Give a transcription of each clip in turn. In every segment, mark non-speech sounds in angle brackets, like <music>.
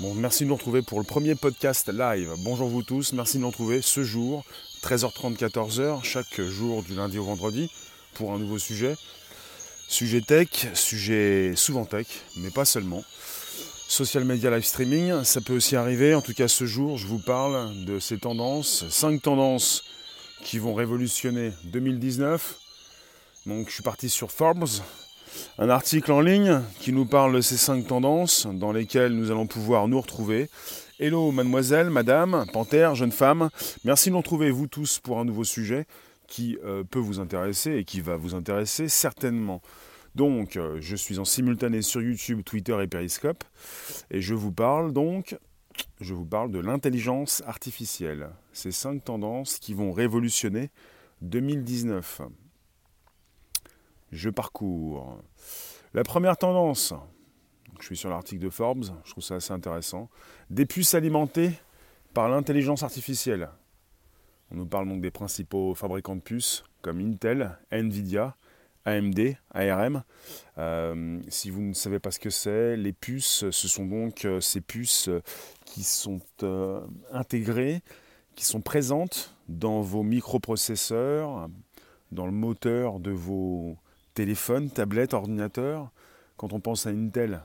Bon, merci de nous retrouver pour le premier podcast live. Bonjour vous tous, merci de nous retrouver ce jour, 13h30, 14h, chaque jour du lundi au vendredi, pour un nouveau sujet. Sujet tech, sujet souvent tech, mais pas seulement. Social media live streaming, ça peut aussi arriver. En tout cas, ce jour, je vous parle de ces tendances, cinq tendances qui vont révolutionner 2019. Donc, je suis parti sur Forbes, un article en ligne qui nous parle de ces cinq tendances dans lesquelles nous allons pouvoir nous retrouver. Hello mademoiselle, madame, panthère, jeune femme, merci de nous retrouver vous tous pour un nouveau sujet qui euh, peut vous intéresser et qui va vous intéresser certainement. Donc, euh, je suis en simultané sur YouTube, Twitter et Periscope, et je vous parle donc, je vous parle de l'intelligence artificielle. Ces cinq tendances qui vont révolutionner 2019 je parcours. La première tendance, je suis sur l'article de Forbes, je trouve ça assez intéressant. Des puces alimentées par l'intelligence artificielle. On nous parle donc des principaux fabricants de puces comme Intel, Nvidia, AMD, ARM. Euh, si vous ne savez pas ce que c'est, les puces, ce sont donc euh, ces puces qui sont euh, intégrées, qui sont présentes dans vos microprocesseurs, dans le moteur de vos téléphone, tablette, ordinateur. Quand on pense à Intel,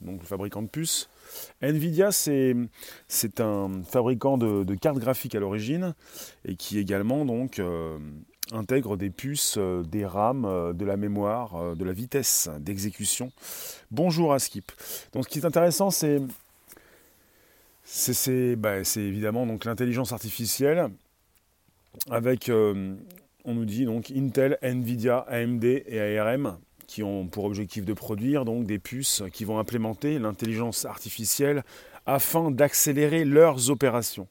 donc le fabricant de puces. Nvidia, c'est, un fabricant de, cartes graphiques à l'origine et qui également donc euh, intègre des puces, euh, des RAM, euh, de la mémoire, de la vitesse d'exécution. Bonjour à Skip. Donc ce qui est intéressant, c'est, bah, évidemment l'intelligence artificielle avec on nous dit donc Intel, Nvidia, AMD et ARM qui ont pour objectif de produire donc des puces qui vont implémenter l'intelligence artificielle afin d'accélérer leurs opérations.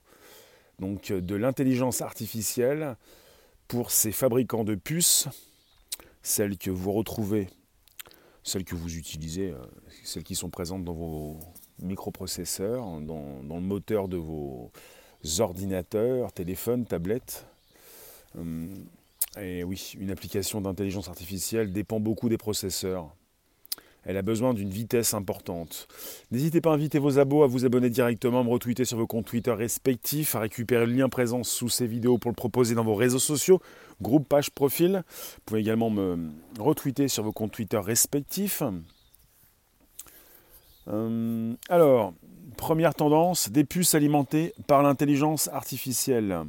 Donc de l'intelligence artificielle pour ces fabricants de puces, celles que vous retrouvez, celles que vous utilisez, euh, celles qui sont présentes dans vos microprocesseurs, dans, le moteur de vos ordinateurs, téléphones, tablettes. Hum, et oui, une application d'intelligence artificielle dépend beaucoup des processeurs. Elle a besoin d'une vitesse importante. N'hésitez pas à inviter vos abos à vous abonner directement, à me retweeter sur vos comptes Twitter respectifs, à récupérer le lien présent sous ces vidéos pour le proposer dans vos réseaux sociaux, groupe, page, profil. Vous pouvez également me retweeter sur vos comptes Twitter respectifs. Euh, alors, première tendance, des puces alimentées par l'intelligence artificielle.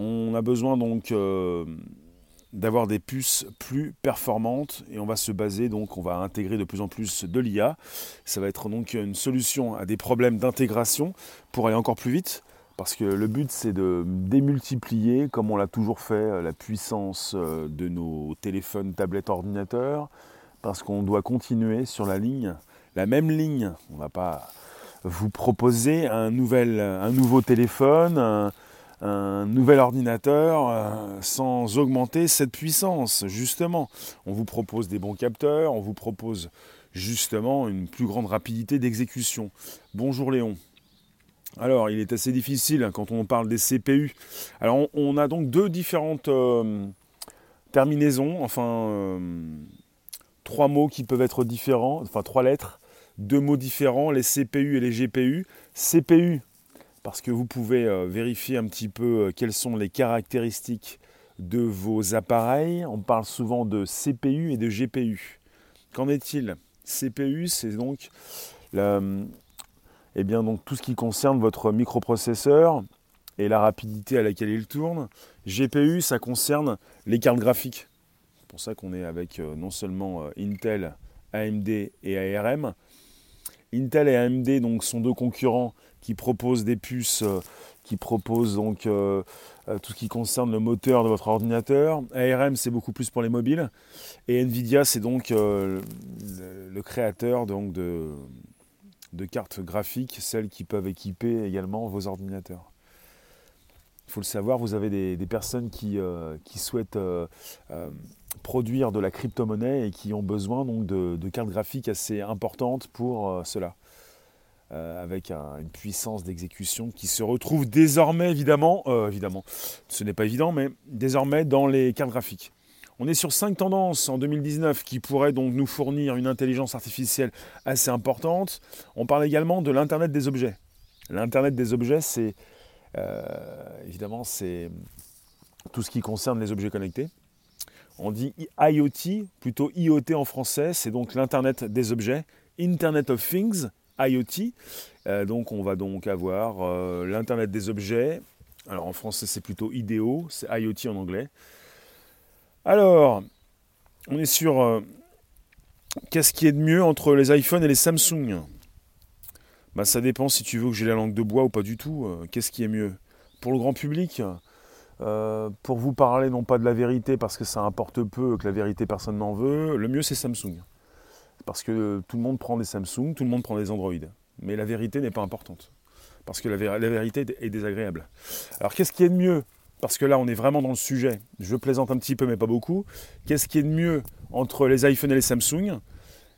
On a besoin donc euh, d'avoir des puces plus performantes et on va se baser donc on va intégrer de plus en plus de l'IA. Ça va être donc une solution à des problèmes d'intégration pour aller encore plus vite parce que le but c'est de démultiplier comme on l'a toujours fait la puissance euh, de nos téléphones, tablettes, ordinateurs parce qu'on doit continuer sur la ligne, la même ligne. On ne va pas vous proposer un, nouveau téléphone, nouvel ordinateur euh, sans augmenter cette puissance, justement. On vous propose des bons capteurs, on vous propose justement une plus grande rapidité d'exécution. Bonjour Léon. Alors, il est assez difficile hein, quand on parle des CPU. Alors, on, a donc deux différentes euh, terminaisons, enfin, euh, trois mots qui peuvent être différents, enfin, trois lettres, deux mots différents, les CPU et les GPU. CPU, parce que vous pouvez euh, vérifier un petit peu euh, quelles sont les caractéristiques de vos appareils. On parle souvent de CPU et de GPU. Qu'en est-il? CPU, c'est donc, eh donc tout ce qui concerne votre microprocesseur et la rapidité à laquelle il tourne. GPU, ça concerne les cartes graphiques. C'est pour ça qu'on est avec euh, non seulement Intel, AMD et ARM. Intel et AMD donc, sont deux concurrents qui propose des puces, euh, qui propose donc euh, euh, tout ce qui concerne le moteur de votre ordinateur. ARM, c'est beaucoup plus pour les mobiles. Et Nvidia, c'est donc le, créateur donc, de, cartes graphiques, celles qui peuvent équiper également vos ordinateurs. Il faut le savoir, vous avez des, personnes qui, qui souhaitent produire de la crypto-monnaie et qui ont besoin donc de, cartes graphiques assez importantes pour cela. Euh, avec une puissance d'exécution qui se retrouve désormais, évidemment, euh, évidemment, ce n'est pas évident, mais désormais dans les cartes graphiques. On est sur cinq tendances en 2019 qui pourraient donc nous fournir une intelligence artificielle assez importante. On parle également de l'Internet des objets. L'Internet des objets, c'est euh, évidemment c'est tout ce qui concerne les objets connectés. On dit IoT, plutôt IoT en français, c'est donc l'Internet des objets, Internet of Things, IoT. Euh, donc on va donc avoir euh, l'Internet des objets. Alors en français c'est plutôt IDEO, c'est IoT en anglais. Alors, on est sur euh, qu'est-ce qui est de mieux entre les iPhones et les Samsung? Bah, Ça dépend si tu veux que j'ai la langue de bois ou pas du tout. qu'est-ce qui est mieux? Pour le grand public, pour vous parler non pas de la vérité parce que ça importe peu, que la vérité personne n'en veut, le mieux c'est Samsung. Parce que tout le monde prend des Samsung, tout le monde prend des Android. Mais la vérité n'est pas importante. Parce que la, vérité est désagréable. Alors qu'est-ce qui est de mieux? Parce que là, on est vraiment dans le sujet. Je plaisante un petit peu, mais pas beaucoup. Qu'est-ce qui est de mieux entre les iPhones et les Samsung?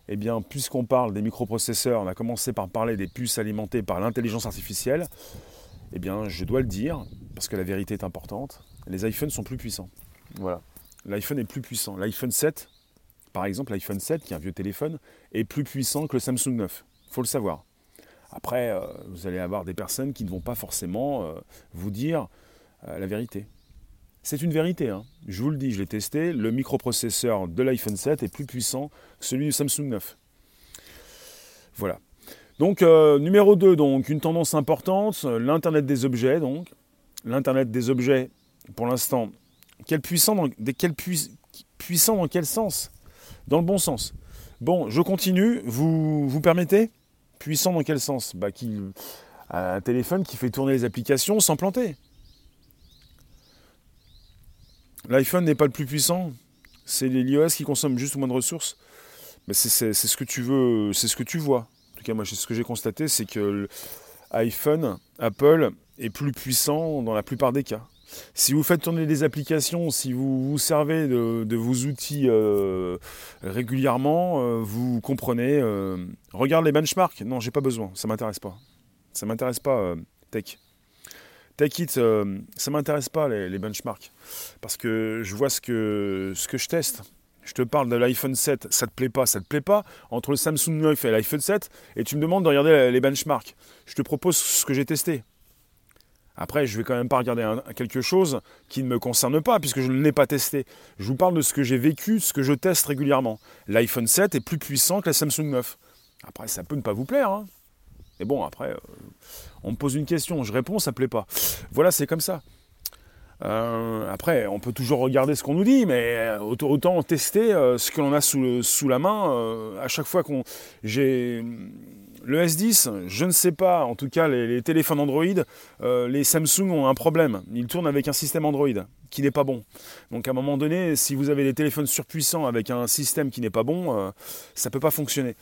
Eh bien, puisqu'on parle des microprocesseurs, on a commencé par parler des puces alimentées par l'intelligence artificielle. Eh bien, je dois le dire, parce que la vérité est importante, les iPhones sont plus puissants. Voilà. L'iPhone est plus puissant. L'iPhone 7 par exemple, l'iPhone 7, qui est un vieux téléphone, est plus puissant que le Samsung 9. Il faut le savoir. Après, euh, vous allez avoir des personnes qui ne vont pas forcément euh, vous dire euh, la vérité. C'est une vérité, hein. je vous le dis, je l'ai testé, le microprocesseur de l'iPhone 7 est plus puissant que celui du Samsung 9. Voilà. Donc, numéro 2, donc, une tendance importante, l'Internet des objets. Donc, L'Internet des objets, pour l'instant, quel puissant, dans, quel puissant dans quel sens? Dans le bon sens. Bon, je continue. Vous, vous permettez? Puissant dans quel sens? Bah, Un téléphone qui fait tourner les applications sans planter. L'iPhone n'est pas le plus puissant. C'est l'iOS qui consomme juste moins de ressources. Mais c'est ce que tu veux, c'est ce que tu vois. En tout cas, moi, ce que j'ai constaté, c'est que l'iPhone, Apple, plus puissant dans la plupart des cas. Si vous faites tourner des applications, si vous vous servez de, vos outils euh, régulièrement, euh, vous comprenez. Euh, regarde les benchmarks. Non, j'ai pas besoin. Ça m'intéresse pas. Ça m'intéresse pas, Tech. Tech It, ça m'intéresse pas les, benchmarks. Parce que je vois ce que, ce que je teste. Je te parle de l'iPhone 7, ça te plaît pas, ça te plaît pas, entre le Samsung 9 et l'iPhone 7, et tu me demandes de regarder les benchmarks. Je te propose ce que j'ai testé. Après, je vais quand même pas regarder quelque chose qui ne me concerne pas, puisque je ne l'ai pas testé. Je vous parle de ce que j'ai vécu, ce que je teste régulièrement. L'iPhone 7 est plus puissant que la Samsung 9. Après, ça peut ne pas vous plaire. Hein. Mais bon, après, euh, on me pose une question, je réponds, ça ne plaît pas. Voilà, c'est comme ça. Euh, après, on peut toujours regarder ce qu'on nous dit, mais euh, autant, tester ce que l'on a sous, sous, la main. à chaque fois qu'on j'ai le S10, je ne sais pas, en tout cas les, téléphones Android, euh, les Samsung ont un problème. Ils tournent avec un système Android qui n'est pas bon. Donc à un moment donné, si vous avez des téléphones surpuissants avec un système qui n'est pas bon, euh, ça ne peut pas fonctionner.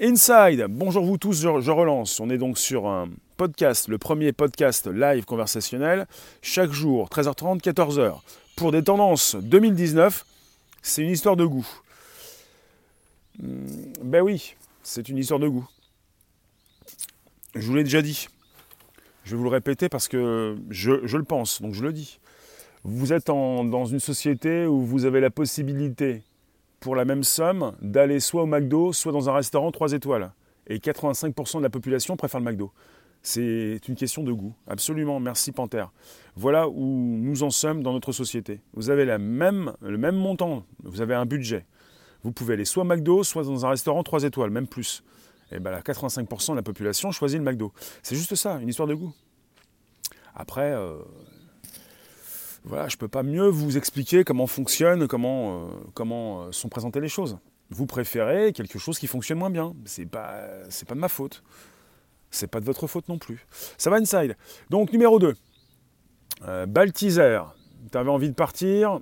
Inside, bonjour vous tous, je, relance. On est donc sur un podcast, le premier podcast live conversationnel, chaque jour, 13h30, 14h. Pour des tendances 2019, c'est une histoire de goût. Hmm, ben oui, c'est une histoire de goût. Je vous l'ai déjà dit. Je vais vous le répéter parce que je, le pense, donc je le dis. Vous êtes dans une société où vous avez la possibilité, pour la même somme, d'aller soit au McDo, soit dans un restaurant 3 étoiles. Et 85% de la population préfère le McDo. C'est une question de goût. Absolument, merci Panthère. Voilà où nous en sommes dans notre société. Vous avez la même, le même montant, vous avez un budget. Vous pouvez aller soit au McDo, soit dans un restaurant 3 étoiles, même plus et eh ben 85% de la population choisit le McDo. C'est juste ça, une histoire de goût. Après, euh, voilà, je ne peux pas mieux vous expliquer comment fonctionne, comment, euh, comment euh, sont présentées les choses. Vous préférez quelque chose qui fonctionne moins bien. C'est pas, c'est pas de ma faute. C'est pas de votre faute non plus. Ça va inside. Donc numéro 2. Baltizer. Tu avais envie de partir,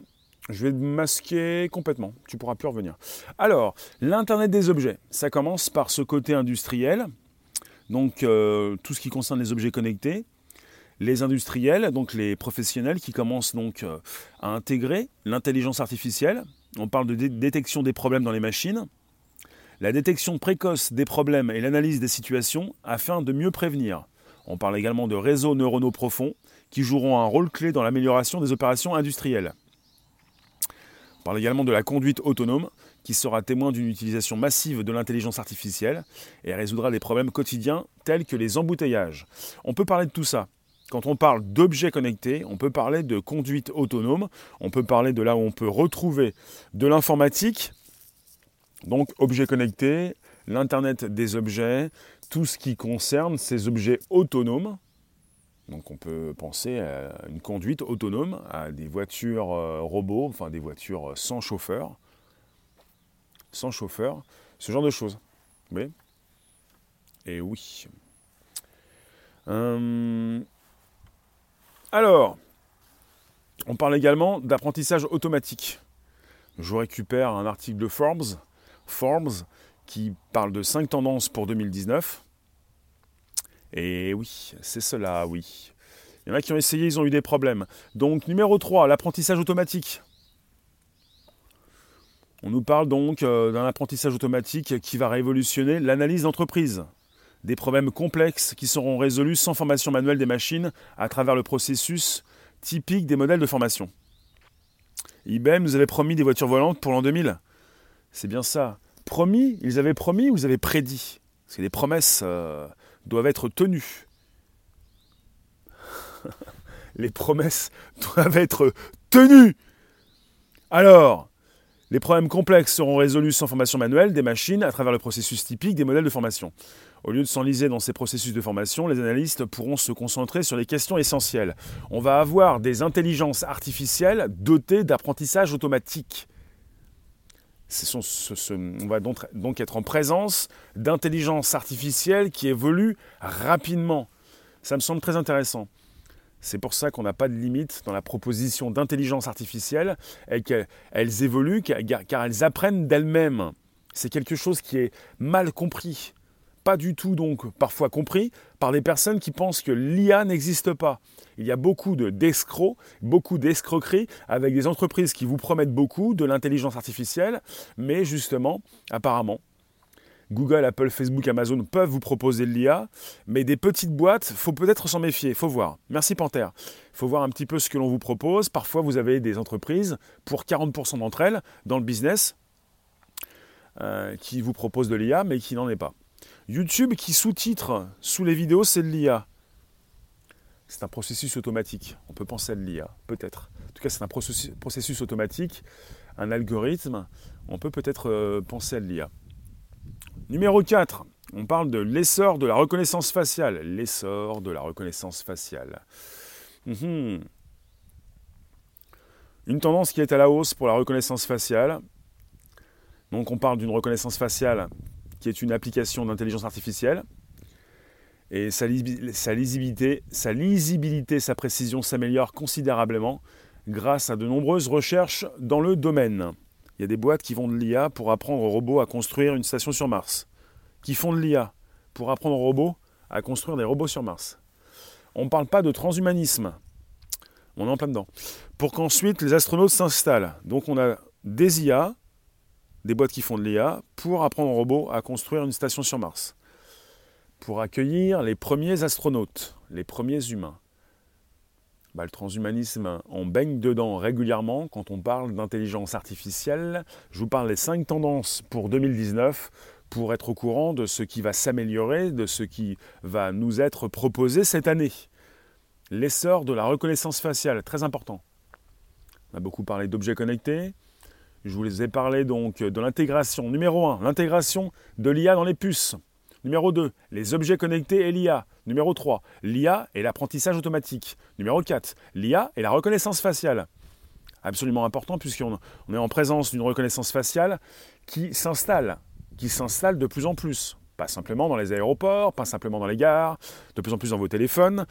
je vais te masquer complètement, tu pourras plus revenir. Alors, l'Internet des objets, ça commence par ce côté industriel, donc euh, tout ce qui concerne les objets connectés, les industriels, donc les professionnels qui commencent donc euh, à intégrer l'intelligence artificielle. On parle de détection des problèmes dans les machines, la détection précoce des problèmes et l'analyse des situations afin de mieux prévenir. On parle également de réseaux neuronaux profonds qui joueront un rôle clé dans l'amélioration des opérations industrielles. On parle également de la conduite autonome, qui sera témoin d'une utilisation massive de l'intelligence artificielle et résoudra des problèmes quotidiens tels que les embouteillages. On peut parler de tout ça. Quand on parle d'objets connectés, on peut parler de conduite autonome, on peut parler de là où on peut retrouver de l'informatique, donc objets connectés, l'Internet des objets, tout ce qui concerne ces objets autonomes. Donc on peut penser à une conduite autonome, à des voitures euh, robots, enfin des voitures sans chauffeur, sans chauffeur, ce genre de choses. Oui. Et oui. Hum, alors, on parle également d'apprentissage automatique. Je vous récupère un article de Forbes, Forbes qui parle de 5 tendances pour 2019. Et oui, c'est cela, oui. Il y en a qui ont essayé, ils ont eu des problèmes. Donc numéro 3, l'apprentissage automatique. On nous parle donc euh, d'un apprentissage automatique qui va révolutionner l'analyse d'entreprise des problèmes complexes qui seront résolus sans formation manuelle des machines à travers le processus typique des modèles de formation. IBM nous avait promis des voitures volantes pour l'an 2000. C'est bien ça. Promis, ils avaient promis ou ils avaient prédit? Parce que les promesses euh, doivent être tenues. <laughs> les promesses doivent être tenues. Alors, les problèmes complexes seront résolus sans formation manuelle des machines à travers le processus typique des modèles de formation. Au lieu de s'enliser dans ces processus de formation, les analystes pourront se concentrer sur les questions essentielles. On va avoir des intelligences artificielles dotées d'apprentissage automatique. On va donc, donc être en présence d'intelligence artificielle qui évolue rapidement. Ça me semble très intéressant. C'est pour ça qu'on n'a pas de limite dans la proposition d'intelligence artificielle et qu'elles évoluent car elles apprennent d'elles-mêmes. C'est quelque chose qui est mal compris. Pas du tout donc parfois compris par des personnes qui pensent que l'IA n'existe pas. Il y a beaucoup d'escrocs, beaucoup d'escroqueries avec des entreprises qui vous promettent beaucoup de l'intelligence artificielle, mais justement, apparemment, Google, Apple, Facebook, Amazon peuvent vous proposer de l'IA, mais des petites boîtes, faut peut-être s'en méfier, faut voir. Merci Panther. Faut voir un petit peu ce que l'on vous propose. Parfois, vous avez des entreprises, pour 40% d'entre elles, dans le business, euh, qui vous proposent de l'IA, mais qui n'en est pas. YouTube qui sous-titre sous les vidéos, c'est de l'IA. C'est un processus automatique. On peut penser à de l'IA, peut-être. En tout cas, c'est un processus, automatique, un algorithme. On peut peut-être euh, penser à de l'IA. Numéro 4, on parle de l'essor de la reconnaissance faciale. L'essor de la reconnaissance faciale. Mhm. Une tendance qui est à la hausse pour la reconnaissance faciale. Donc on parle d'une reconnaissance faciale qui est une application d'intelligence artificielle. Et sa, lisibilité, sa lisibilité, sa précision s'améliorent considérablement grâce à de nombreuses recherches dans le domaine. Il y a des boîtes qui font de l'IA pour apprendre aux robots à construire une station sur Mars. Qui font de l'IA pour apprendre aux robots à construire des robots sur Mars. On ne parle pas de transhumanisme. On est en plein dedans. Pour qu'ensuite les astronautes s'installent. Donc on a des IA, des boîtes qui font de l'IA, pour apprendre aux robots à construire une station sur Mars. Pour accueillir les premiers astronautes, les premiers humains. Bah, le transhumanisme, on baigne dedans régulièrement quand on parle d'intelligence artificielle. Je vous parle des cinq tendances pour 2019 pour être au courant de ce qui va s'améliorer, de ce qui va nous être proposé cette année. L'essor de la reconnaissance faciale, très important. On a beaucoup parlé d'objets connectés. Je vous ai parlé donc de l'intégration. Numéro 1, l'intégration de l'IA dans les puces. Numéro 2, les objets connectés et l'IA. Numéro 3, l'IA et l'apprentissage automatique. Numéro 4, l'IA et la reconnaissance faciale. Absolument important puisqu'on est en présence d'une reconnaissance faciale qui s'installe, qui s'installe de plus en plus. Pas simplement dans les aéroports, pas simplement dans les gares, de plus en plus dans vos téléphones.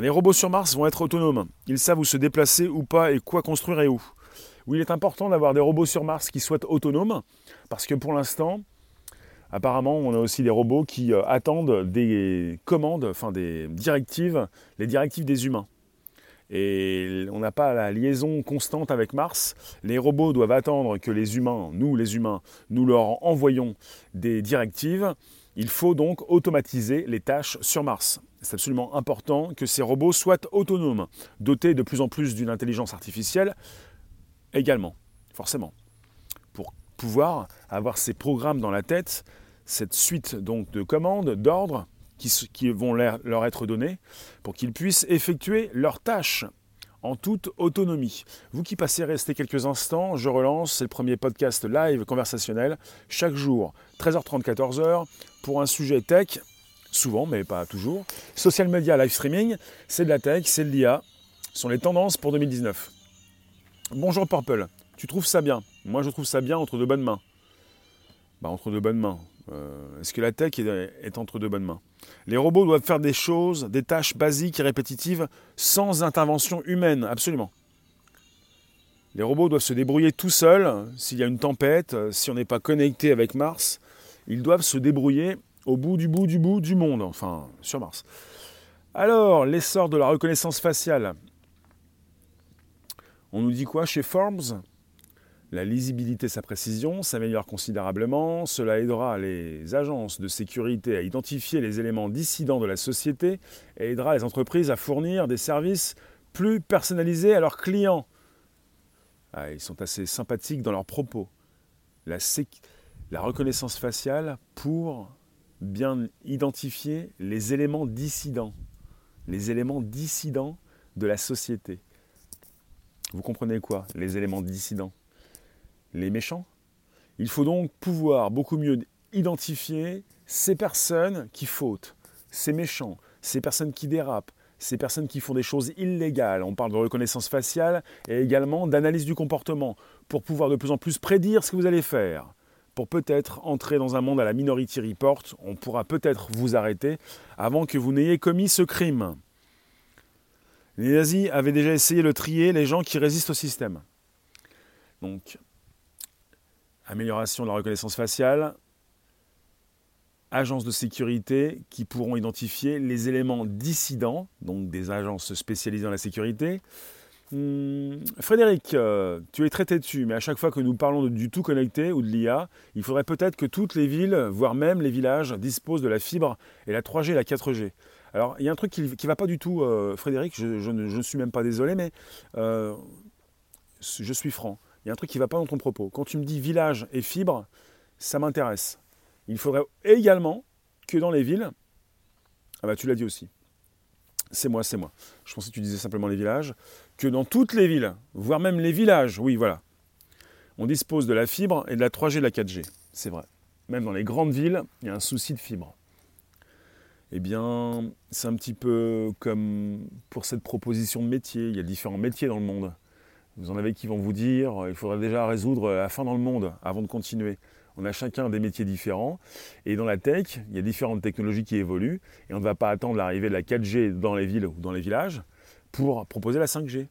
Les robots sur Mars vont être autonomes. Ils savent où se déplacer ou pas et quoi construire et où. Oui, il est important d'avoir des robots sur Mars qui soient autonomes parce que pour l'instant, Apparemment, on a aussi des robots qui euh, attendent des commandes, enfin des directives, les directives des humains. Et on n'a pas la liaison constante avec Mars. Les robots doivent attendre que les humains, nous les humains, nous leur envoyons des directives. Il faut donc automatiser les tâches sur Mars. C'est absolument important que ces robots soient autonomes, dotés de plus en plus d'une intelligence artificielle également. forcément. Pour pouvoir avoir ces programmes dans la tête, cette suite donc de commandes, d'ordres qui, vont leur être donnés pour qu'ils puissent effectuer leurs tâches en toute autonomie. Vous qui passez rester quelques instants, je relance, c'est le premier podcast live conversationnel, chaque jour, 13h30, 14h, pour un sujet tech, souvent, mais pas toujours. Social media, live streaming, c'est de la tech, c'est de l'IA, ce sont les tendances pour 2019. Bonjour Purple, tu trouves ça bien? Moi je trouve ça bien entre deux bonnes mains. Bah, entre deux bonnes mains. Euh, est-ce que la tech est, entre deux bonnes mains? Les robots doivent faire des choses, des tâches basiques et répétitives sans intervention humaine, absolument. Les robots doivent se débrouiller tout seuls s'il y a une tempête, si on n'est pas connecté avec Mars. Ils doivent se débrouiller au bout du bout du bout du monde, enfin sur Mars. Alors, l'essor de la reconnaissance faciale. On nous dit quoi chez Forbes? La lisibilité, sa précision s'améliore considérablement. Cela aidera les agences de sécurité à identifier les éléments dissidents de la société et aidera les entreprises à fournir des services plus personnalisés à leurs clients. Ah, ils sont assez sympathiques dans leurs propos. La, reconnaissance faciale pour bien identifier les éléments dissidents. Les éléments dissidents de la société. Vous comprenez quoi, les éléments dissidents? Les méchants? Il faut donc pouvoir beaucoup mieux identifier ces personnes qui fautent, ces méchants, ces personnes qui dérapent, ces personnes qui font des choses illégales. On parle de reconnaissance faciale et également d'analyse du comportement pour pouvoir de plus en plus prédire ce que vous allez faire. Pour peut-être entrer dans un monde à la Minority Report, on pourra peut-être vous arrêter avant que vous n'ayez commis ce crime. Les nazis avaient déjà essayé de trier les gens qui résistent au système. Donc, amélioration de la reconnaissance faciale, agences de sécurité qui pourront identifier les éléments dissidents, donc des agences spécialisées dans la sécurité. Hmm, Frédéric, euh, tu es très têtu, mais à chaque fois que nous parlons du tout connecté ou de l'IA, il faudrait peut-être que toutes les villes, voire même les villages, disposent de la fibre et la 3G et la 4G. Alors, il y a un truc qui ne va pas du tout, euh, Frédéric, je, ne suis même pas désolé, mais euh, je suis franc il y a un truc qui ne va pas dans ton propos. Quand tu me dis village et fibre, ça m'intéresse. Il faudrait également que dans les villes, ah bah tu l'as dit aussi, c'est moi, c'est moi. Je pensais que tu disais simplement les villages, que dans toutes les villes, voire même les villages, oui voilà, on dispose de la fibre et de la 3G et de la 4G. C'est vrai. Même dans les grandes villes, il y a un souci de fibre. Eh bien, c'est un petit peu comme pour cette proposition de métier. Il y a différents métiers dans le monde. Vous en avez qui vont vous dire il faudrait déjà résoudre la fin dans le monde avant de continuer. On a chacun des métiers différents. Et dans la tech, il y a différentes technologies qui évoluent. Et on ne va pas attendre l'arrivée de la 4G dans les villes ou dans les villages pour proposer la 5G.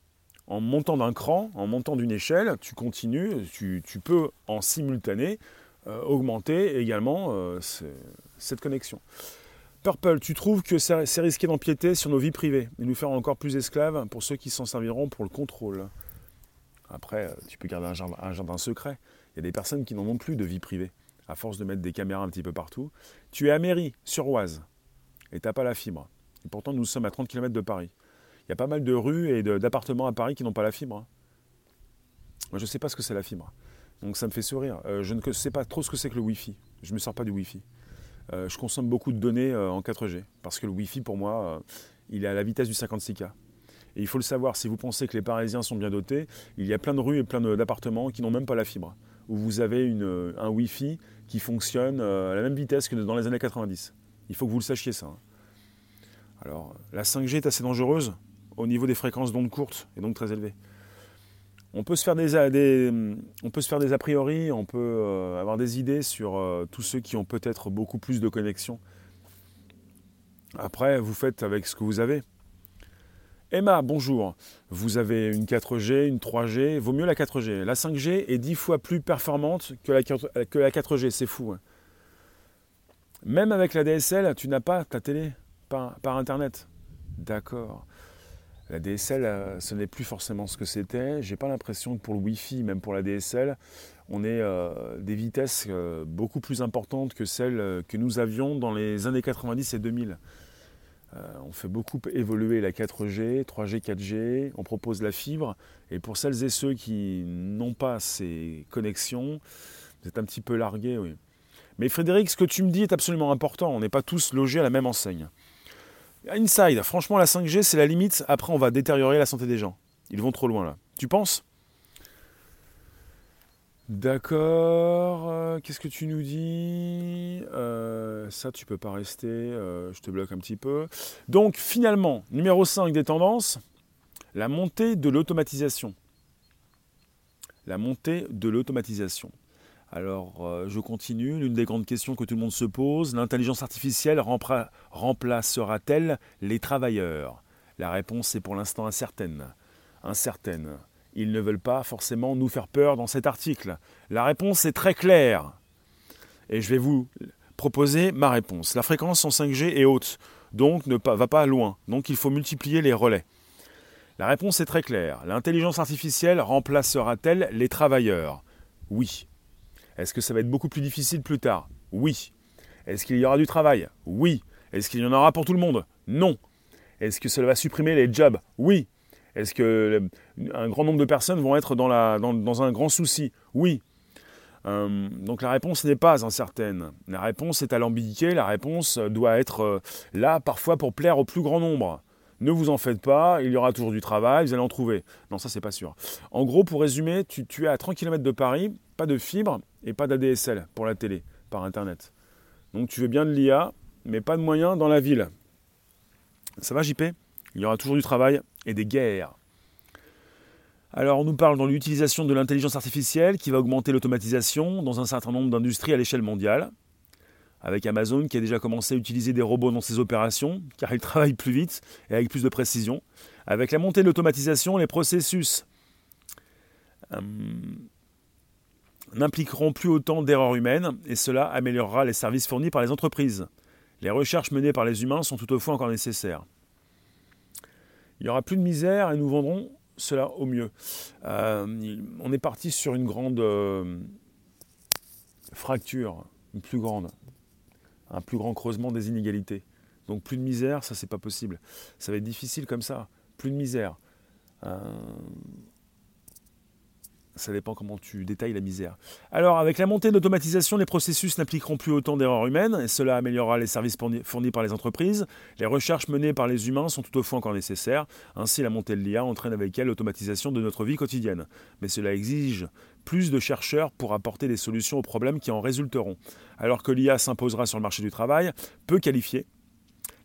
En montant d'un cran, en montant d'une échelle, tu continues, tu, peux en simultané euh, augmenter également euh, cette connexion. Purple, tu trouves que c'est risqué d'empiéter sur nos vies privées et nous faire encore plus esclaves pour ceux qui s'en serviront pour le contrôle? Après, euh, tu peux garder un jardin, secret. Il y a des personnes qui n'en ont plus de vie privée, à force de mettre des caméras un petit peu partout. Tu es à Mairie, sur Oise, et tu n'as pas la fibre. Et pourtant, nous sommes à 30 km de Paris. Il y a pas mal de rues et d'appartements à Paris qui n'ont pas la fibre. Hein. Moi, je ne sais pas ce que c'est la fibre. Donc ça me fait sourire. Euh, je ne sais pas trop ce que c'est que le Wi-Fi. Je ne me sors pas du Wi-Fi. Euh, je consomme beaucoup de données en 4G. Parce que le Wi-Fi, pour moi, il est à la vitesse du 56K. Et il faut le savoir, si vous pensez que les Parisiens sont bien dotés, il y a plein de rues et plein d'appartements qui n'ont même pas la fibre, où vous avez un Wi-Fi qui fonctionne euh, à la même vitesse que dans les années 90. Il faut que vous le sachiez ça. Hein. Alors, la 5G est assez dangereuse au niveau des fréquences d'ondes courtes et donc très élevées. On peut se faire des, a priori, on peut euh, avoir des idées sur euh, tous ceux qui ont peut-être beaucoup plus de connexions. Après, vous faites avec ce que vous avez. Emma, bonjour. Vous avez une 4G, une 3G, vaut mieux la 4G. La 5G est 10 fois plus performante que la, que la 4G, c'est fou. Hein. Même avec la DSL, tu n'as pas ta télé par, Internet. D'accord. La DSL, euh, ce n'est plus forcément ce que c'était. J'ai pas l'impression que pour le Wi-Fi, même pour la DSL, on ait euh, des vitesses euh, beaucoup plus importantes que celles que nous avions dans les années 90 et 2000. on fait beaucoup évoluer la 4G, 3G, 4G, on propose la fibre, et pour celles et ceux qui n'ont pas ces connexions, vous êtes un petit peu largués. Mais Frédéric, ce que tu me dis est absolument important, on n'est pas tous logés à la même enseigne. Inside, franchement la 5G c'est la limite, après on va détériorer la santé des gens. Ils vont trop loin là. Tu penses? D'accord. Euh, qu'est-ce que tu nous dis? Euh, Ça, tu peux pas rester. Euh, je te bloque un petit peu. Donc, finalement, numéro 5 des tendances, la montée de l'automatisation. La montée de l'automatisation. Alors, je continue. L'une des grandes questions que tout le monde se pose l'intelligence artificielle remplacera-t-elle les travailleurs? La réponse est pour l'instant incertaine. Incertaine ils ne veulent pas forcément nous faire peur dans cet article. La réponse est très claire. Et je vais vous proposer ma réponse. La fréquence en 5G est haute, donc ne va pas loin. Donc il faut multiplier les relais. La réponse est très claire. L'intelligence artificielle remplacera-t-elle les travailleurs? Oui. Est-ce que ça va être beaucoup plus difficile plus tard? Oui. Est-ce qu'il y aura du travail? Oui. Est-ce qu'il y en aura pour tout le monde? Non. Est-ce que cela va supprimer les jobs? Oui. Est-ce que un grand nombre de personnes vont être dans, un grand souci? Oui. Euh, donc la réponse n'est pas incertaine. La réponse est alambiquée, la réponse doit être euh, là parfois pour plaire au plus grand nombre. Ne vous en faites pas, il y aura toujours du travail, vous allez en trouver. Non, ça c'est pas sûr. En gros, pour résumer, tu, tu es à 30 km de Paris, pas de fibre et pas d'ADSL pour la télé, par Internet. Donc tu veux bien de l'IA, mais pas de moyens dans la ville. Ça va JP Il y aura toujours du travail et des guerres. Alors on nous parle dans l'utilisation de l'intelligence artificielle qui va augmenter l'automatisation dans un certain nombre d'industries à l'échelle mondiale, avec Amazon qui a déjà commencé à utiliser des robots dans ses opérations, car ils travaillent plus vite et avec plus de précision. Avec la montée de l'automatisation, les processus euh, n'impliqueront plus autant d'erreurs humaines et cela améliorera les services fournis par les entreprises. Les recherches menées par les humains sont toutefois encore nécessaires. Il n'y aura plus de misère et nous vendrons cela au mieux. Euh, on est parti sur une grande euh, fracture, une plus grande, un plus grand creusement des inégalités. Donc plus de misère, ça c'est pas possible. Ça va être difficile comme ça. Plus de misère. Euh, ça dépend comment tu détailles la misère. Alors, avec la montée de l'automatisation, les processus n'appliqueront plus autant d'erreurs humaines, et cela améliorera les services fournis par les entreprises. Les recherches menées par les humains sont toutefois encore nécessaires. Ainsi, la montée de l'IA entraîne avec elle l'automatisation de notre vie quotidienne. Mais cela exige plus de chercheurs pour apporter des solutions aux problèmes qui en résulteront. Alors que l'IA s'imposera sur le marché du travail, peu qualifié,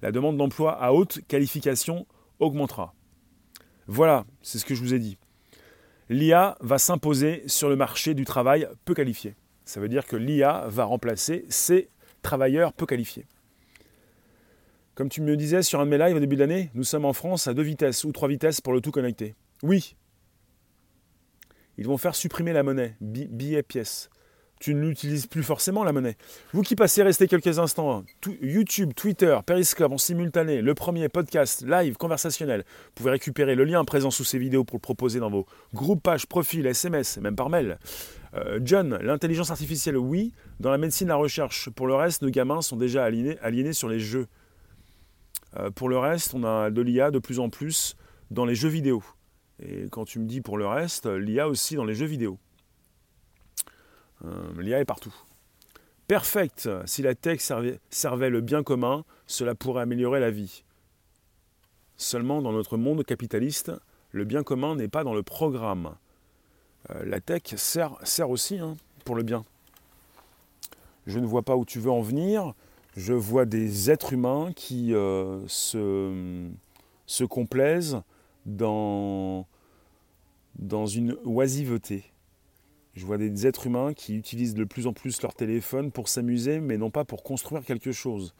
la demande d'emploi à haute qualification augmentera. Voilà, c'est ce que je vous ai dit l'IA va s'imposer sur le marché du travail peu qualifié. Ça veut dire que l'IA va remplacer ces travailleurs peu qualifiés. Comme tu me disais sur un de mes lives au début de l'année, nous sommes en France à deux vitesses ou trois vitesses pour le tout connecté. Oui, ils vont faire supprimer la monnaie, billets, pièces tu ne l'utilises plus forcément la monnaie. Vous qui passez rester quelques instants, hein, YouTube, Twitter, Periscope en simultané, le premier podcast live conversationnel, vous pouvez récupérer le lien présent sous ces vidéos pour le proposer dans vos groupes, pages, profils, SMS, même par mail. Euh, John, l'intelligence artificielle, oui. Dans la médecine, la recherche. Pour le reste, nos gamins sont déjà aliénés sur les jeux. Euh, pour le reste, on a de l'IA de plus en plus dans les jeux vidéo. Et quand tu me dis pour le reste, l'IA aussi dans les jeux vidéo. Euh, L'IA est partout. Perfect. Si la tech servait, le bien commun, cela pourrait améliorer la vie. Seulement, dans notre monde capitaliste, le bien commun n'est pas dans le programme. Euh, la tech sert, aussi hein, pour le bien. Je ne vois pas où tu veux en venir. Je vois des êtres humains qui euh, se, se, complaisent dans une oisiveté. Je vois des êtres humains qui utilisent de plus en plus leur téléphone pour s'amuser, mais non pas pour construire quelque chose.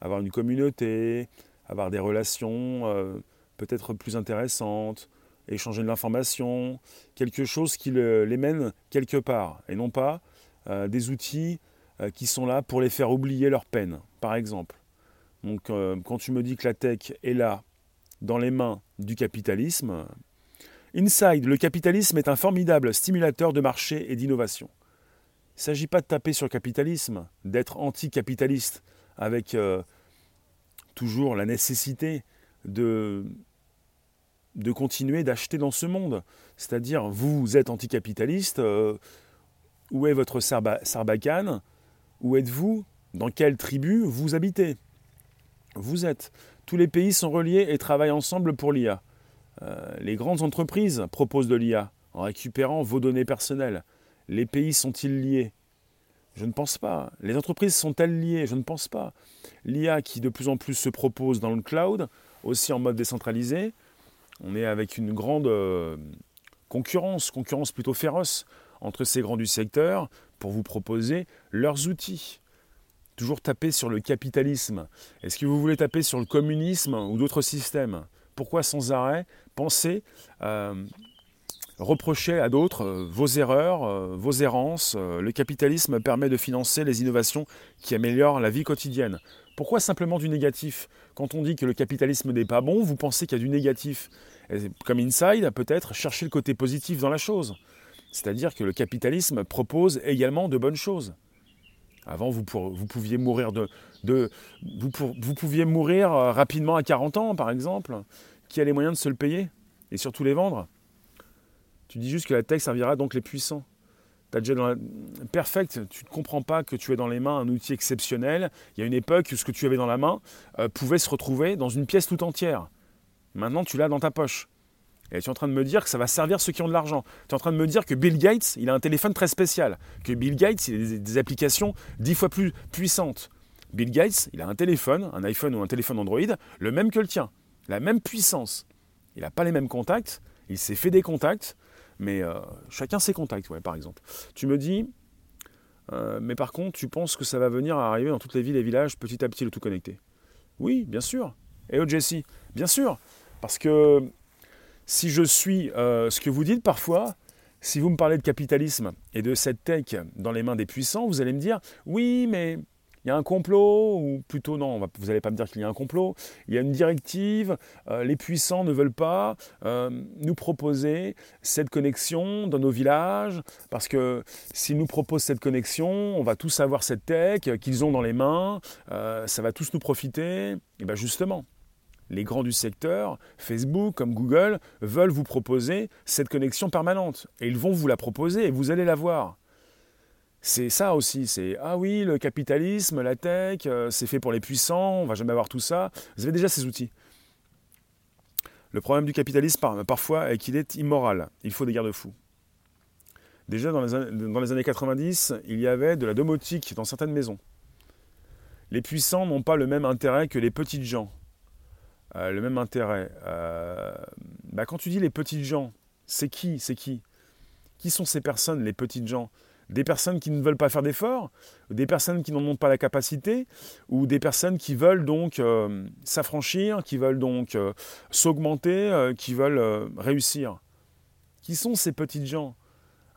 Avoir une communauté, avoir des relations euh, peut-être plus intéressantes, échanger de l'information, quelque chose qui les mène quelque part, et non pas euh, des outils euh, qui sont là pour les faire oublier leur peine, par exemple. Donc quand tu me dis que la tech est là, dans les mains du capitalisme, Inside, le capitalisme est un formidable stimulateur de marché et d'innovation. Il ne s'agit pas de taper sur le capitalisme, d'être anticapitaliste avec euh, toujours la nécessité de, de continuer d'acheter dans ce monde. C'est-à-dire, vous êtes anticapitaliste, euh, où est votre sarbacane? Où êtes-vous? Dans quelle tribu vous habitez? Vous êtes. Tous les pays sont reliés et travaillent ensemble pour l'IA. Euh, les grandes entreprises proposent de l'IA en récupérant vos données personnelles. Les pays sont-ils liés? Je ne pense pas. Les entreprises sont-elles liées? Je ne pense pas. L'IA qui de plus en plus se propose dans le cloud, aussi en mode décentralisé, on est avec une grande euh, concurrence, concurrence plutôt féroce entre ces grands du secteur pour vous proposer leurs outils. Toujours taper sur le capitalisme. Est-ce que vous voulez taper sur le communisme ou d'autres systèmes? Pourquoi sans arrêt penser euh, reprocher à d'autres euh, vos erreurs, euh, vos errances. Le capitalisme permet de financer les innovations qui améliorent la vie quotidienne. Pourquoi simplement du négatif? Quand on dit que le capitalisme n'est pas bon, vous pensez qu'il y a du négatif. comme Inside, peut-être chercher le côté positif dans la chose. C'est-à-dire que le capitalisme propose également de bonnes choses. Avant, vous, pouviez mourir mourir rapidement à 40 ans, par exemple. Qui a les moyens de se le payer et surtout les vendre? Tu dis juste que la tech servira donc les puissants. As déjà dans la... Perfect, tu ne comprends pas que tu es dans les mains un outil exceptionnel. Il y a une époque où ce que tu avais dans la main euh, pouvait se retrouver dans une pièce tout entière. Maintenant, tu l'as dans ta poche. Et tu es en train de me dire que ça va servir ceux qui ont de l'argent. Tu es en train de me dire que Bill Gates, il a un téléphone très spécial. Que Bill Gates, il a des, applications dix fois plus puissantes. Bill Gates, il a un téléphone, un iPhone ou un téléphone Android, le même que le tien. La même puissance. Il n'a pas les mêmes contacts. Il s'est fait des contacts. Mais euh, chacun ses contacts, ouais, par exemple. Tu me dis, euh, mais par contre, tu penses que ça va venir à arriver dans toutes les villes et villages petit à petit le tout connecté? Oui, bien sûr. Et oh Jesse, bien sûr. Parce que si je suis euh, ce que vous dites parfois, si vous me parlez de capitalisme et de cette tech dans les mains des puissants, vous allez me dire, oui, mais il y a un complot, ou plutôt non, vous n'allez pas me dire qu'il y a un complot, il y a une directive, euh, les puissants ne veulent pas euh, nous proposer cette connexion dans nos villages, parce que s'ils nous proposent cette connexion, on va tous avoir cette tech qu'ils ont dans les mains, ça va tous nous profiter. Et bien justement, les grands du secteur, Facebook comme Google, veulent vous proposer cette connexion permanente. Et ils vont vous la proposer et vous allez la voir c'est ça aussi, c'est ah oui, le capitalisme, la tech, euh, c'est fait pour les puissants, on va jamais avoir tout ça. Vous avez déjà ces outils. Le problème du capitalisme parfois est qu'il est immoral. Il faut des garde-fous. Déjà dans les, années 90, il y avait de la domotique dans certaines maisons. Les puissants n'ont pas le même intérêt que les petites gens. Euh, le même intérêt. Euh, bah, quand tu dis les petites gens, c'est qui C'est qui? Qui sont ces personnes, les petites gens? Des personnes qui ne veulent pas faire d'efforts, des personnes qui n'en ont pas la capacité, ou des personnes qui veulent donc euh, s'affranchir, qui veulent donc s'augmenter, qui veulent réussir? Qui sont ces petites gens?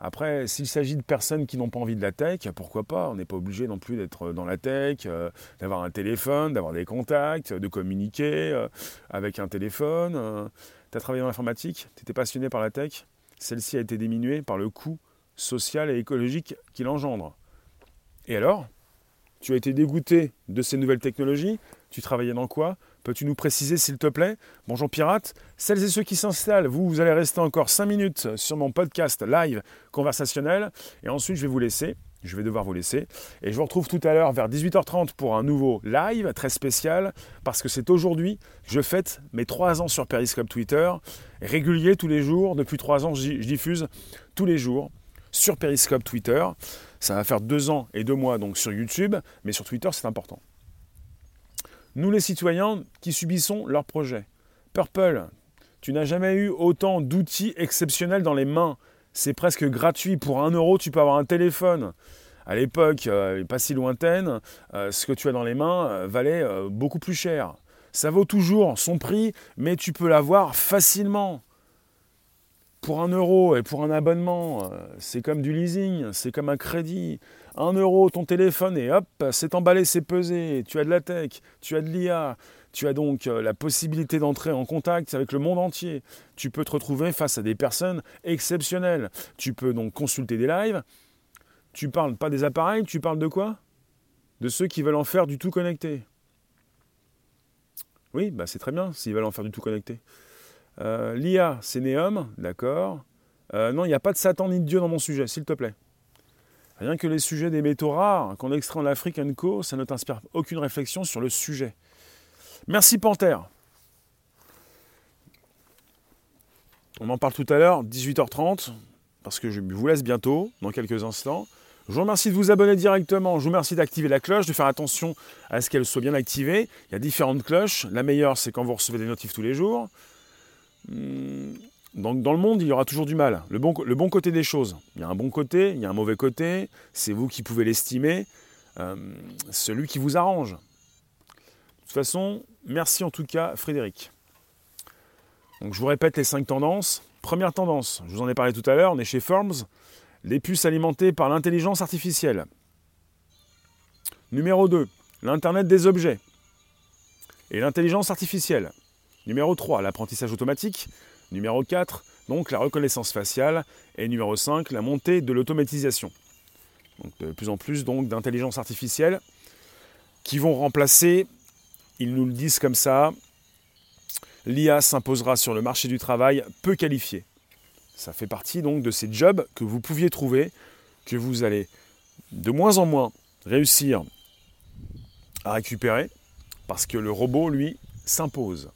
Après, s'il s'agit de personnes qui n'ont pas envie de la tech, pourquoi pas? On n'est pas obligé non plus d'être dans la tech, d'avoir un téléphone, d'avoir des contacts, de communiquer avec un téléphone. tu as travaillé dans l'informatique, tu étais passionné par la tech, celle-ci a été diminuée par le coût social et écologique qu'il engendre. Et alors? Tu as été dégoûté de ces nouvelles technologies? Tu travaillais dans quoi? Peux-tu nous préciser s'il te plaît? Bonjour pirate, celles et ceux qui s'installent, vous, vous allez rester encore 5 minutes sur mon podcast live conversationnel et ensuite je vais vous laisser. Je vais devoir vous laisser. Et je vous retrouve tout à l'heure vers 18h30 pour un nouveau live très spécial parce que c'est aujourd'hui je fête mes 3 ans sur Periscope Twitter. Régulier tous les jours. Depuis 3 ans, je diffuse tous les jours sur Periscope Twitter. Ça va faire deux ans et deux mois donc sur YouTube, mais sur Twitter c'est important. Nous les citoyens qui subissons leurs projets. Purple, tu n'as jamais eu autant d'outils exceptionnels dans les mains. C'est presque gratuit. Pour un euro, tu peux avoir un téléphone. À l'époque, euh, pas si lointaine, euh, ce que tu as dans les mains euh, valait beaucoup plus cher. Ça vaut toujours son prix, mais tu peux l'avoir facilement pour un euro et pour un abonnement, c'est comme du leasing, c'est comme un crédit. Un euro, ton téléphone, et hop, c'est emballé, c'est pesé. Tu as de la tech, tu as de l'IA, tu as donc euh, la possibilité d'entrer en contact avec le monde entier. Tu peux te retrouver face à des personnes exceptionnelles. Tu peux donc consulter des lives. Tu parles pas des appareils, tu parles de quoi? De ceux qui veulent en faire du tout connecté. Oui, bah c'est très bien s'ils veulent en faire du tout connecté. Euh, L'IA, c'est Néum, d'accord. Euh, non, il n'y a pas de Satan ni de Dieu dans mon sujet, s'il te plaît. Rien que les sujets des métaux rares qu'on extrait en Afrique Co, ça ne t'inspire aucune réflexion sur le sujet. Merci Panthère. On en parle tout à l'heure, 18h30, parce que je vous laisse bientôt, dans quelques instants. Je vous remercie de vous abonner directement. Je vous remercie d'activer la cloche, de faire attention à ce qu'elle soit bien activée. Il y a différentes cloches. La meilleure, c'est quand vous recevez des notifs tous les jours. Hmm, donc dans le monde, il y aura toujours du mal. Le bon, le bon côté des choses. Il y a un bon côté, il y a un mauvais côté. C'est vous qui pouvez l'estimer. Euh, celui qui vous arrange. De toute façon, merci en tout cas Frédéric. Donc je vous répète les cinq tendances. Première tendance, je vous en ai parlé tout à l'heure, on est chez Firms les puces alimentées par l'intelligence artificielle. Numéro 2, l'Internet des objets et l'intelligence artificielle. Numéro 3, l'apprentissage automatique. Numéro 4, donc la reconnaissance faciale. Et numéro 5, la montée de l'automatisation. Donc de plus en plus donc d'intelligence artificielle qui vont remplacer, ils nous le disent comme ça, l'IA s'imposera sur le marché du travail peu qualifié. Ça fait partie donc de ces jobs que vous pouviez trouver, que vous allez de moins en moins réussir à récupérer, parce que le robot, lui, s'impose.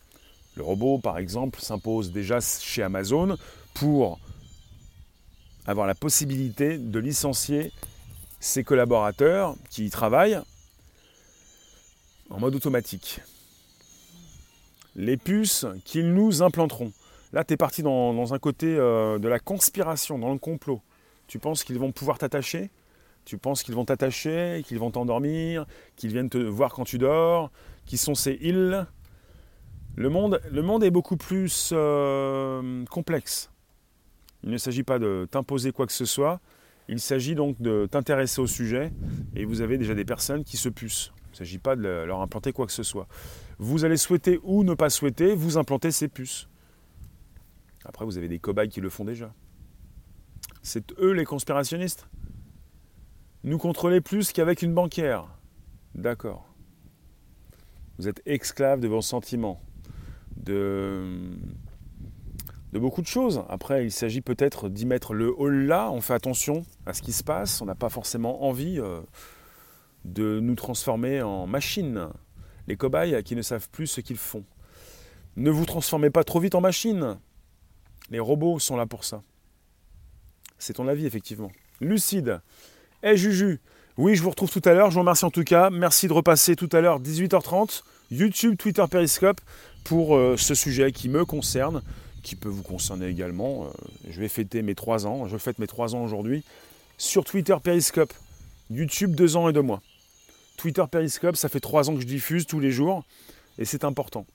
Le robot, par exemple, s'impose déjà chez Amazon pour avoir la possibilité de licencier ses collaborateurs qui y travaillent en mode automatique. Les puces qu'ils nous implanteront. Là, tu es parti dans, un côté euh, de la conspiration, dans le complot. Tu penses qu'ils vont pouvoir t'attacher? Tu penses qu'ils vont t'attacher, qu'ils vont t'endormir, qu'ils viennent te voir quand tu dors Qui sont ces ils le monde, est beaucoup plus euh, complexe. Il ne s'agit pas de t'imposer quoi que ce soit, il s'agit donc de t'intéresser au sujet, et vous avez déjà des personnes qui se pucent. Il ne s'agit pas de leur implanter quoi que ce soit. Vous allez souhaiter ou ne pas souhaiter vous implanter ces puces. Après, vous avez des cobayes qui le font déjà. C'est eux les conspirationnistes. Nous contrôler plus qu'avec une banquière. D'accord. Vous êtes esclave de vos sentiments, de, beaucoup de choses. Après, il s'agit peut-être d'y mettre le haut là. On fait attention à ce qui se passe. On n'a pas forcément envie euh, de nous transformer en machines. Les cobayes qui ne savent plus ce qu'ils font. Ne vous transformez pas trop vite en machine. Les robots sont là pour ça. C'est ton avis, effectivement. Lucide. Eh Juju, oui, je vous retrouve tout à l'heure. Je vous remercie en tout cas. Merci de repasser tout à l'heure, 18h30, YouTube, Twitter, Periscope, pour euh, ce sujet qui me concerne, qui peut vous concerner également. Euh, je vais fêter mes 3 ans. Je fête mes 3 ans aujourd'hui. Sur Twitter, Periscope. YouTube, 2 ans et 2 mois. Twitter, Periscope, ça fait 3 ans que je diffuse tous les jours. Et c'est important.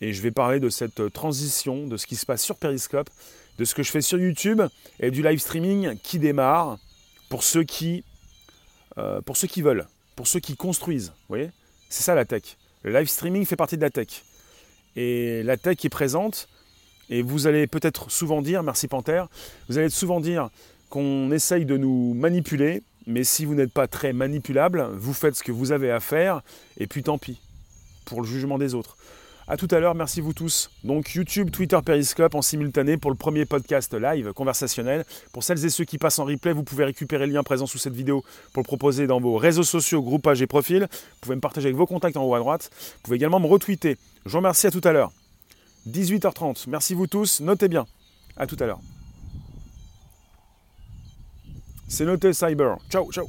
Et je vais parler de cette euh, transition, de ce qui se passe sur Periscope, de ce que je fais sur YouTube et du live streaming qui démarre pour ceux qui, pour ceux qui veulent, pour ceux qui construisent. Vous voyez C'est ça la tech. Le live streaming fait partie de la tech. Et la tech est présente. Et vous allez peut-être souvent dire, merci Panther, vous allez souvent dire qu'on essaye de nous manipuler, mais si vous n'êtes pas très manipulable, vous faites ce que vous avez à faire, et puis tant pis, pour le jugement des autres. A tout à l'heure, merci vous tous. Donc YouTube, Twitter, Periscope en simultané pour le premier podcast live conversationnel. Pour celles et ceux qui passent en replay, vous pouvez récupérer le lien présent sous cette vidéo pour le proposer dans vos réseaux sociaux, groupages et profils. Vous pouvez me partager avec vos contacts en haut à droite. Vous pouvez également me retweeter. Je vous remercie à tout à l'heure. 18h30. Merci vous tous. Notez bien. À tout à l'heure. C'est noté Cyber. Ciao, ciao.